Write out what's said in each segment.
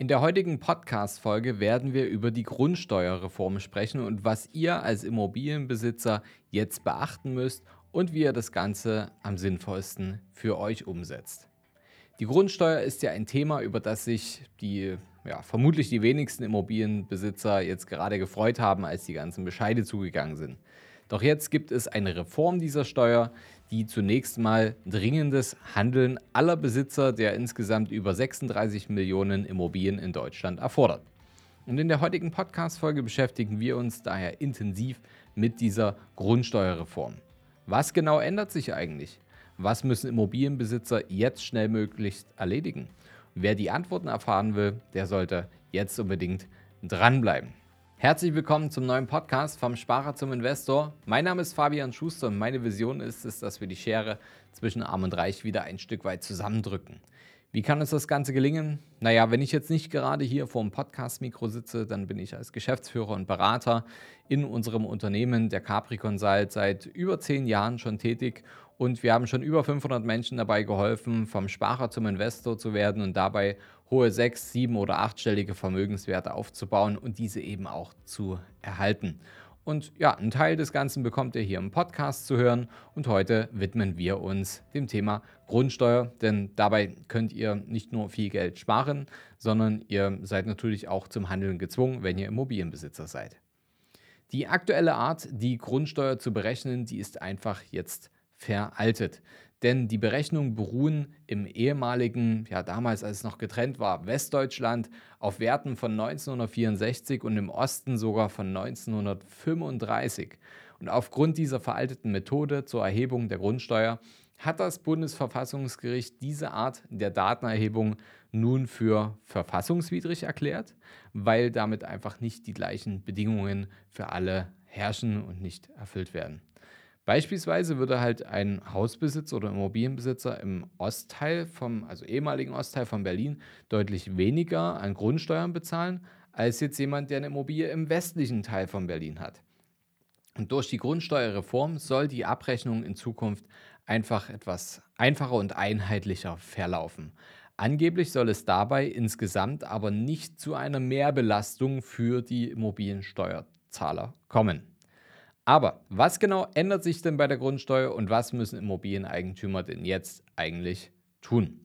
In der heutigen Podcast-Folge werden wir über die Grundsteuerreform sprechen und was ihr als Immobilienbesitzer jetzt beachten müsst und wie ihr das Ganze am sinnvollsten für euch umsetzt. Die Grundsteuer ist ja ein Thema, über das sich die ja, vermutlich die wenigsten Immobilienbesitzer jetzt gerade gefreut haben, als die ganzen Bescheide zugegangen sind. Doch jetzt gibt es eine Reform dieser Steuer, die zunächst mal dringendes Handeln aller Besitzer der insgesamt über 36 Millionen Immobilien in Deutschland erfordert. Und in der heutigen Podcast-Folge beschäftigen wir uns daher intensiv mit dieser Grundsteuerreform. Was genau ändert sich eigentlich? Was müssen Immobilienbesitzer jetzt schnellmöglichst erledigen? Wer die Antworten erfahren will, der sollte jetzt unbedingt dranbleiben. Herzlich willkommen zum neuen Podcast vom Sparer zum Investor. Mein Name ist Fabian Schuster und meine Vision ist es, dass wir die Schere zwischen Arm und Reich wieder ein Stück weit zusammendrücken. Wie kann uns das Ganze gelingen? Naja, wenn ich jetzt nicht gerade hier vor dem Podcast-Mikro sitze, dann bin ich als Geschäftsführer und Berater in unserem Unternehmen, der Capri Consult, seit über zehn Jahren schon tätig und wir haben schon über 500 Menschen dabei geholfen, vom Sparer zum Investor zu werden und dabei hohe sechs, sieben oder achtstellige Vermögenswerte aufzubauen und diese eben auch zu erhalten. Und ja, ein Teil des Ganzen bekommt ihr hier im Podcast zu hören. Und heute widmen wir uns dem Thema Grundsteuer, denn dabei könnt ihr nicht nur viel Geld sparen, sondern ihr seid natürlich auch zum Handeln gezwungen, wenn ihr Immobilienbesitzer seid. Die aktuelle Art, die Grundsteuer zu berechnen, die ist einfach jetzt veraltet. Denn die Berechnungen beruhen im ehemaligen, ja damals als es noch getrennt war, Westdeutschland auf Werten von 1964 und im Osten sogar von 1935. Und aufgrund dieser veralteten Methode zur Erhebung der Grundsteuer hat das Bundesverfassungsgericht diese Art der Datenerhebung nun für verfassungswidrig erklärt, weil damit einfach nicht die gleichen Bedingungen für alle herrschen und nicht erfüllt werden. Beispielsweise würde halt ein Hausbesitzer oder Immobilienbesitzer im Ostteil vom, also ehemaligen Ostteil von Berlin, deutlich weniger an Grundsteuern bezahlen, als jetzt jemand, der eine Immobilie im westlichen Teil von Berlin hat. Und durch die Grundsteuerreform soll die Abrechnung in Zukunft einfach etwas einfacher und einheitlicher verlaufen. Angeblich soll es dabei insgesamt aber nicht zu einer Mehrbelastung für die Immobiliensteuerzahler kommen. Aber was genau ändert sich denn bei der Grundsteuer und was müssen Immobilieneigentümer denn jetzt eigentlich tun?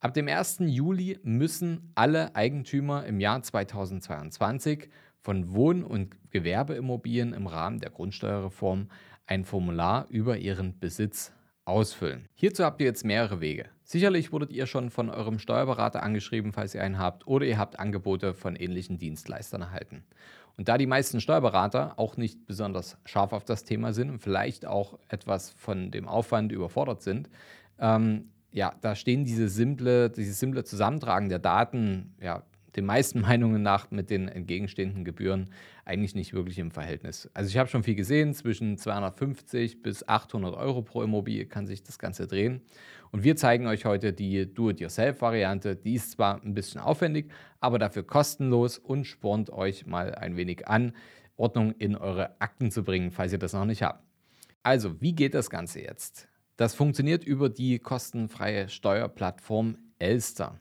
Ab dem 1. Juli müssen alle Eigentümer im Jahr 2022 von Wohn- und Gewerbeimmobilien im Rahmen der Grundsteuerreform ein Formular über ihren Besitz ausfüllen. Hierzu habt ihr jetzt mehrere Wege. Sicherlich wurdet ihr schon von eurem Steuerberater angeschrieben, falls ihr einen habt, oder ihr habt Angebote von ähnlichen Dienstleistern erhalten. Und da die meisten Steuerberater auch nicht besonders scharf auf das Thema sind und vielleicht auch etwas von dem Aufwand überfordert sind, ähm, ja, da stehen diese simple, dieses simple Zusammentragen der Daten, ja, den meisten Meinungen nach mit den entgegenstehenden Gebühren eigentlich nicht wirklich im Verhältnis. Also ich habe schon viel gesehen, zwischen 250 bis 800 Euro pro Immobilie kann sich das Ganze drehen. Und wir zeigen euch heute die Do-it-yourself-Variante. Die ist zwar ein bisschen aufwendig, aber dafür kostenlos und spornt euch mal ein wenig an, Ordnung in eure Akten zu bringen, falls ihr das noch nicht habt. Also, wie geht das Ganze jetzt? Das funktioniert über die kostenfreie Steuerplattform Elster.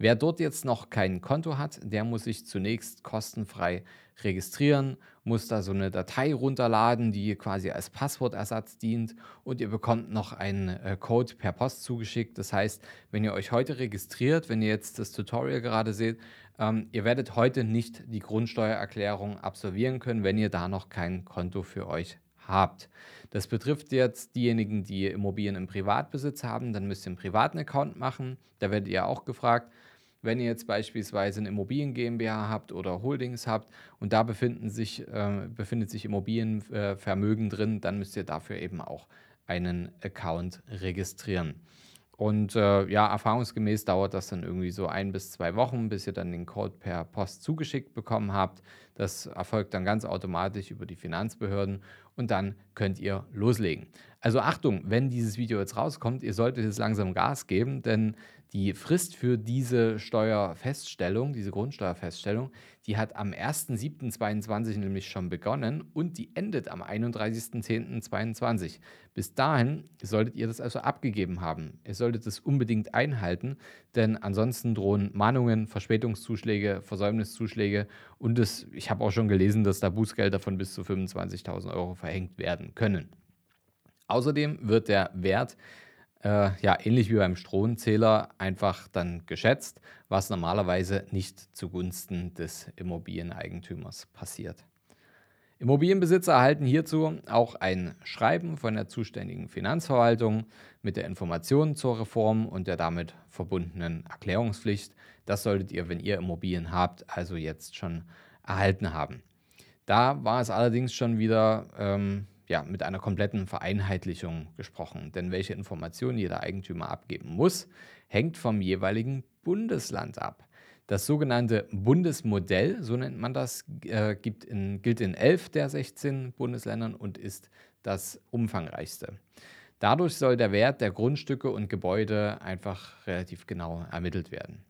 Wer dort jetzt noch kein Konto hat, der muss sich zunächst kostenfrei registrieren, muss da so eine Datei runterladen, die quasi als Passwortersatz dient und ihr bekommt noch einen äh, Code per Post zugeschickt. Das heißt, wenn ihr euch heute registriert, wenn ihr jetzt das Tutorial gerade seht, ähm, ihr werdet heute nicht die Grundsteuererklärung absolvieren können, wenn ihr da noch kein Konto für euch habt. Das betrifft jetzt diejenigen, die Immobilien im Privatbesitz haben, dann müsst ihr einen privaten Account machen. Da werdet ihr auch gefragt. Wenn ihr jetzt beispielsweise eine Immobilien GmbH habt oder Holdings habt und da befinden sich, äh, befindet sich Immobilienvermögen äh, drin, dann müsst ihr dafür eben auch einen Account registrieren. Und äh, ja, erfahrungsgemäß dauert das dann irgendwie so ein bis zwei Wochen, bis ihr dann den Code per Post zugeschickt bekommen habt. Das erfolgt dann ganz automatisch über die Finanzbehörden und dann könnt ihr loslegen. Also Achtung, wenn dieses Video jetzt rauskommt, ihr solltet jetzt langsam Gas geben, denn Die Frist für diese Steuerfeststellung, diese Grundsteuerfeststellung, die hat am 1.7.22 nämlich schon begonnen und die endet am 31.10.22. Bis dahin solltet ihr das also abgegeben haben. Ihr solltet es unbedingt einhalten, denn ansonsten drohen Mahnungen, Verspätungszuschläge, Versäumniszuschläge und es, ich habe auch schon gelesen, dass da Bußgelder von bis zu 25.000 Euro verhängt werden können. Außerdem wird der Wert äh, ja, ähnlich wie beim Stromzähler einfach dann geschätzt, was normalerweise nicht zugunsten des Immobilieneigentümers passiert. Immobilienbesitzer erhalten hierzu auch ein Schreiben von der zuständigen Finanzverwaltung mit der Information zur Reform und der damit verbundenen Erklärungspflicht. Das solltet ihr, wenn ihr Immobilien habt, also jetzt schon erhalten haben. Da war es allerdings schon wieder ähm, ja, mit einer kompletten Vereinheitlichung gesprochen. Denn welche Informationen jeder Eigentümer abgeben muss, hängt vom jeweiligen Bundesland ab. Das sogenannte Bundesmodell, so nennt man das, äh, in, gilt in elf der 16 Bundesländern und ist das umfangreichste. Dadurch soll der Wert der Grundstücke und Gebäude einfach relativ genau ermittelt werden.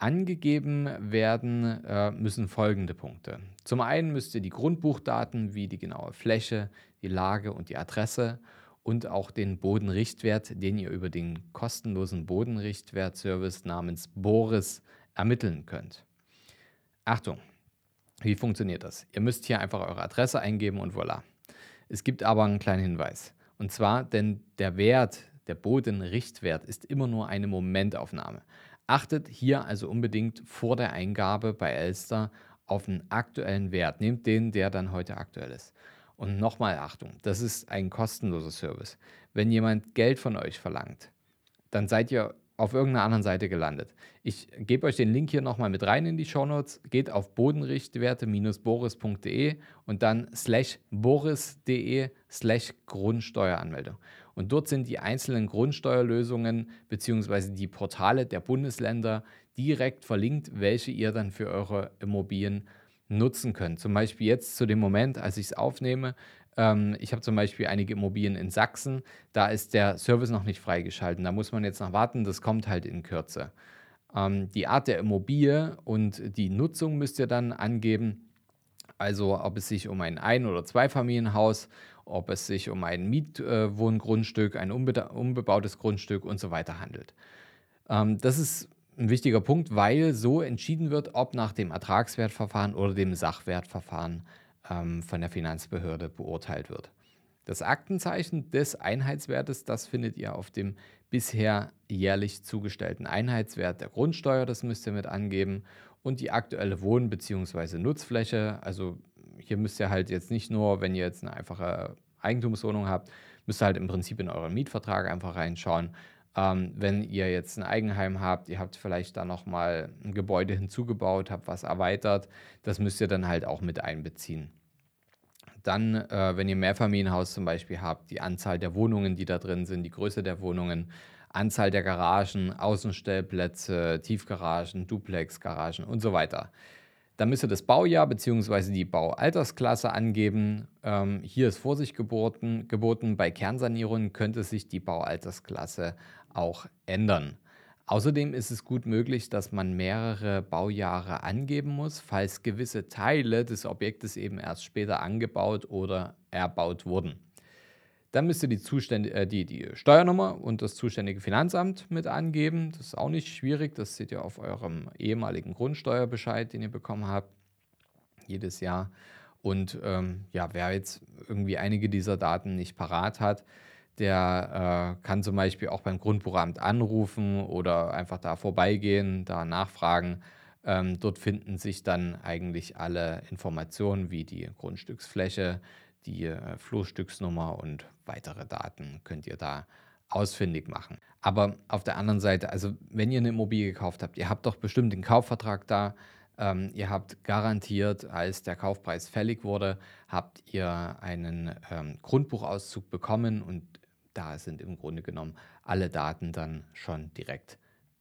Angegeben werden äh, müssen folgende Punkte. Zum einen müsst ihr die Grundbuchdaten wie die genaue Fläche, die Lage und die Adresse und auch den Bodenrichtwert, den ihr über den kostenlosen Bodenrichtwertservice namens Boris ermitteln könnt. Achtung, wie funktioniert das? Ihr müsst hier einfach eure Adresse eingeben und voilà. Es gibt aber einen kleinen Hinweis. Und zwar, denn der Wert, der Bodenrichtwert ist immer nur eine Momentaufnahme. Achtet hier also unbedingt vor der Eingabe bei Elster auf einen aktuellen Wert. Nehmt den, der dann heute aktuell ist. Und nochmal Achtung, das ist ein kostenloser Service. Wenn jemand Geld von euch verlangt, dann seid ihr auf irgendeiner anderen Seite gelandet. Ich gebe euch den Link hier nochmal mit rein in die Shownotes. Geht auf bodenrichtwerte-boris.de und dann slash boris.de slash Grundsteueranmeldung. Und dort sind die einzelnen Grundsteuerlösungen bzw. die Portale der Bundesländer direkt verlinkt, welche ihr dann für eure Immobilien nutzen könnt. Zum Beispiel jetzt zu dem Moment, als ich es aufnehme. Ähm, ich habe zum Beispiel einige Immobilien in Sachsen. Da ist der Service noch nicht freigeschalten. Da muss man jetzt noch warten. Das kommt halt in Kürze. Ähm, die Art der Immobilie und die Nutzung müsst ihr dann angeben. Also ob es sich um ein Ein- oder Zweifamilienhaus, ob es sich um ein Mietwohngrundstück, ein unbe unbebautes Grundstück und so weiter handelt. Ähm, das ist ein wichtiger Punkt, weil so entschieden wird, ob nach dem Ertragswertverfahren oder dem Sachwertverfahren ähm, von der Finanzbehörde beurteilt wird. Das Aktenzeichen des Einheitswertes, das findet ihr auf dem bisher jährlich zugestellten Einheitswert der Grundsteuer, das müsst ihr mit angeben, und die aktuelle Wohn- bzw. Nutzfläche. Also hier müsst ihr halt jetzt nicht nur, wenn ihr jetzt eine einfache Eigentumswohnung habt, müsst ihr halt im Prinzip in euren Mietvertrag einfach reinschauen, ähm, wenn ihr jetzt ein Eigenheim habt, ihr habt vielleicht da nochmal ein Gebäude hinzugebaut, habt was erweitert, das müsst ihr dann halt auch mit einbeziehen. Dann, äh, wenn ihr Mehrfamilienhaus zum Beispiel habt, die Anzahl der Wohnungen, die da drin sind, die Größe der Wohnungen, Anzahl der Garagen, Außenstellplätze, Tiefgaragen, Duplex-Garagen und so weiter. Dann müsst ihr das Baujahr bzw. die Baualtersklasse angeben. Ähm, hier ist Vorsicht geboten, geboten. Bei Kernsanierungen könnte sich die Baualtersklasse auch ändern. Außerdem ist es gut möglich, dass man mehrere Baujahre angeben muss, falls gewisse Teile des Objektes eben erst später angebaut oder erbaut wurden. Dann müsst ihr die, Zuständ äh, die, die Steuernummer und das zuständige Finanzamt mit angeben. Das ist auch nicht schwierig. Das seht ihr auf eurem ehemaligen Grundsteuerbescheid, den ihr bekommen habt, jedes Jahr. Und ähm, ja, wer jetzt irgendwie einige dieser Daten nicht parat hat, der äh, kann zum Beispiel auch beim Grundbuchamt anrufen oder einfach da vorbeigehen, da nachfragen. Ähm, dort finden sich dann eigentlich alle Informationen wie die Grundstücksfläche, die äh, Flurstücksnummer und weitere Daten könnt ihr da ausfindig machen. Aber auf der anderen Seite, also wenn ihr eine Immobilie gekauft habt, ihr habt doch bestimmt den Kaufvertrag da, ähm, ihr habt garantiert, als der Kaufpreis fällig wurde, habt ihr einen ähm, Grundbuchauszug bekommen und da sind im Grunde genommen alle Daten dann schon direkt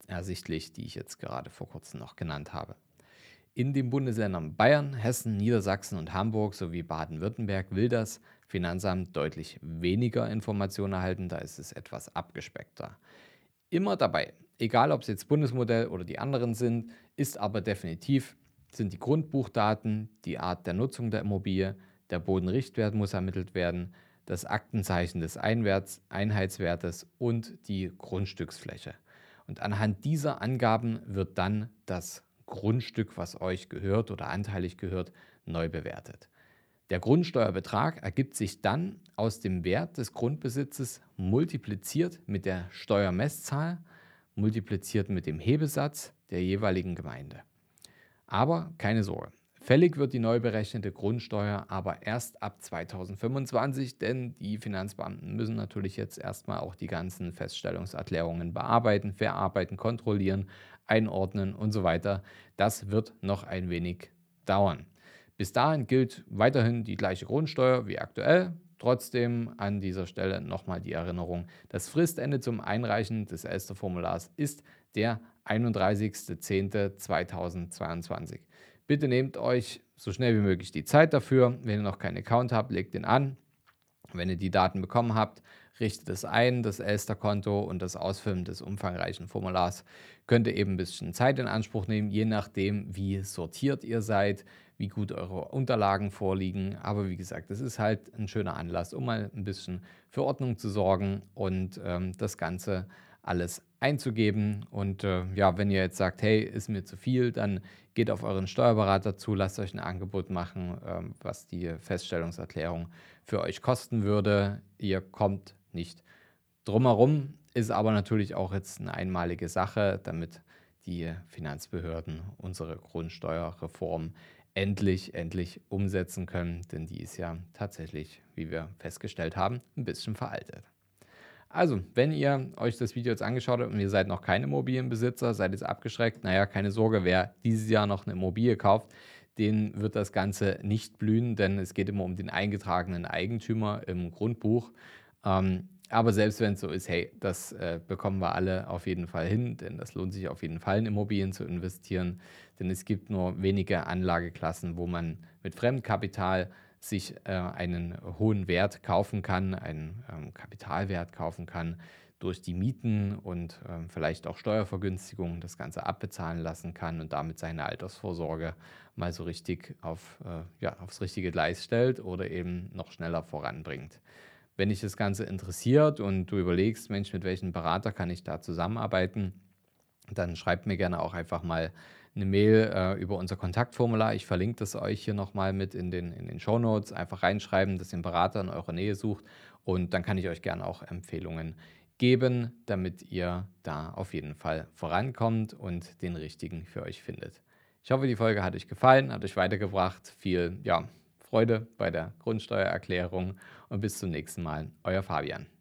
ersichtlich, die ich jetzt gerade vor kurzem noch genannt habe. In den Bundesländern Bayern, Hessen, Niedersachsen und Hamburg sowie Baden-Württemberg will das Finanzamt deutlich weniger Informationen erhalten, da ist es etwas abgespeckter. Immer dabei, egal ob es jetzt Bundesmodell oder die anderen sind, ist aber definitiv, sind die Grundbuchdaten, die Art der Nutzung der Immobilie, der Bodenrichtwert muss ermittelt werden, das Aktenzeichen des Einwerts, Einheitswertes und die Grundstücksfläche. Und anhand dieser Angaben wird dann das Grundstück, was euch gehört oder anteilig gehört, neu bewertet. Der Grundsteuerbetrag ergibt sich dann aus dem Wert des Grundbesitzes multipliziert mit der Steuermesszahl, multipliziert mit dem Hebesatz der jeweiligen Gemeinde. Aber keine Sorge, fällig wird die neu berechnete Grundsteuer aber erst ab 2025, denn die Finanzbeamten müssen natürlich jetzt erstmal auch die ganzen Feststellungserklärungen bearbeiten, verarbeiten, kontrollieren, einordnen und so weiter. Das wird noch ein wenig dauern. Bis dahin gilt weiterhin die gleiche Grundsteuer wie aktuell. Trotzdem an dieser Stelle nochmal die Erinnerung, das Fristende zum Einreichen des Elster-Formulars ist der 31.10.2022. Bitte nehmt euch so schnell wie möglich die Zeit dafür. Wenn ihr noch keinen Account habt, legt den an. Wenn ihr die Daten bekommen habt, richtet es ein, das Elster-Konto und das Ausfüllen des umfangreichen Formulars könnte eben ein bisschen Zeit in Anspruch nehmen, je nachdem, wie sortiert ihr seid, wie gut eure Unterlagen vorliegen. Aber wie gesagt, es ist halt ein schöner Anlass, um mal ein bisschen für Ordnung zu sorgen und ähm, das Ganze alles einzugeben. Und äh, ja, wenn ihr jetzt sagt, hey, ist mir zu viel, dann geht auf euren Steuerberater zu, lasst euch ein Angebot machen, ähm, was die Feststellungserklärung für euch kosten würde. Ihr kommt nicht drumherum, ist aber natürlich auch jetzt eine einmalige Sache, damit die Finanzbehörden unsere Grundsteuerreform endlich, endlich umsetzen können, denn die ist ja tatsächlich, wie wir festgestellt haben, ein bisschen veraltet. Also, wenn ihr euch das Video jetzt angeschaut habt und ihr seid noch keine Immobilienbesitzer, seid jetzt abgeschreckt, naja, keine Sorge, wer dieses Jahr noch eine Immobilie kauft, den wird das Ganze nicht blühen, denn es geht immer um den eingetragenen Eigentümer im Grundbuch. Ähm, aber selbst wenn es so ist, hey, das äh, bekommen wir alle auf jeden Fall hin, denn das lohnt sich auf jeden Fall in Immobilien zu investieren, denn es gibt nur wenige Anlageklassen, wo man mit Fremdkapital sich äh, einen hohen Wert kaufen kann, einen ähm, Kapitalwert kaufen kann, durch die Mieten und ähm, vielleicht auch Steuervergünstigungen das Ganze abbezahlen lassen kann und damit seine Altersvorsorge mal so richtig auf, äh, ja, aufs richtige Gleis stellt oder eben noch schneller voranbringt. Wenn dich das Ganze interessiert und du überlegst, Mensch, mit welchem Berater kann ich da zusammenarbeiten, dann schreibt mir gerne auch einfach mal eine Mail äh, über unser Kontaktformular. Ich verlinke das euch hier nochmal mit in den, in den Show Notes. Einfach reinschreiben, dass ihr einen Berater in eurer Nähe sucht und dann kann ich euch gerne auch Empfehlungen geben, damit ihr da auf jeden Fall vorankommt und den richtigen für euch findet. Ich hoffe, die Folge hat euch gefallen, hat euch weitergebracht. Viel ja, Freude bei der Grundsteuererklärung und bis zum nächsten Mal. Euer Fabian.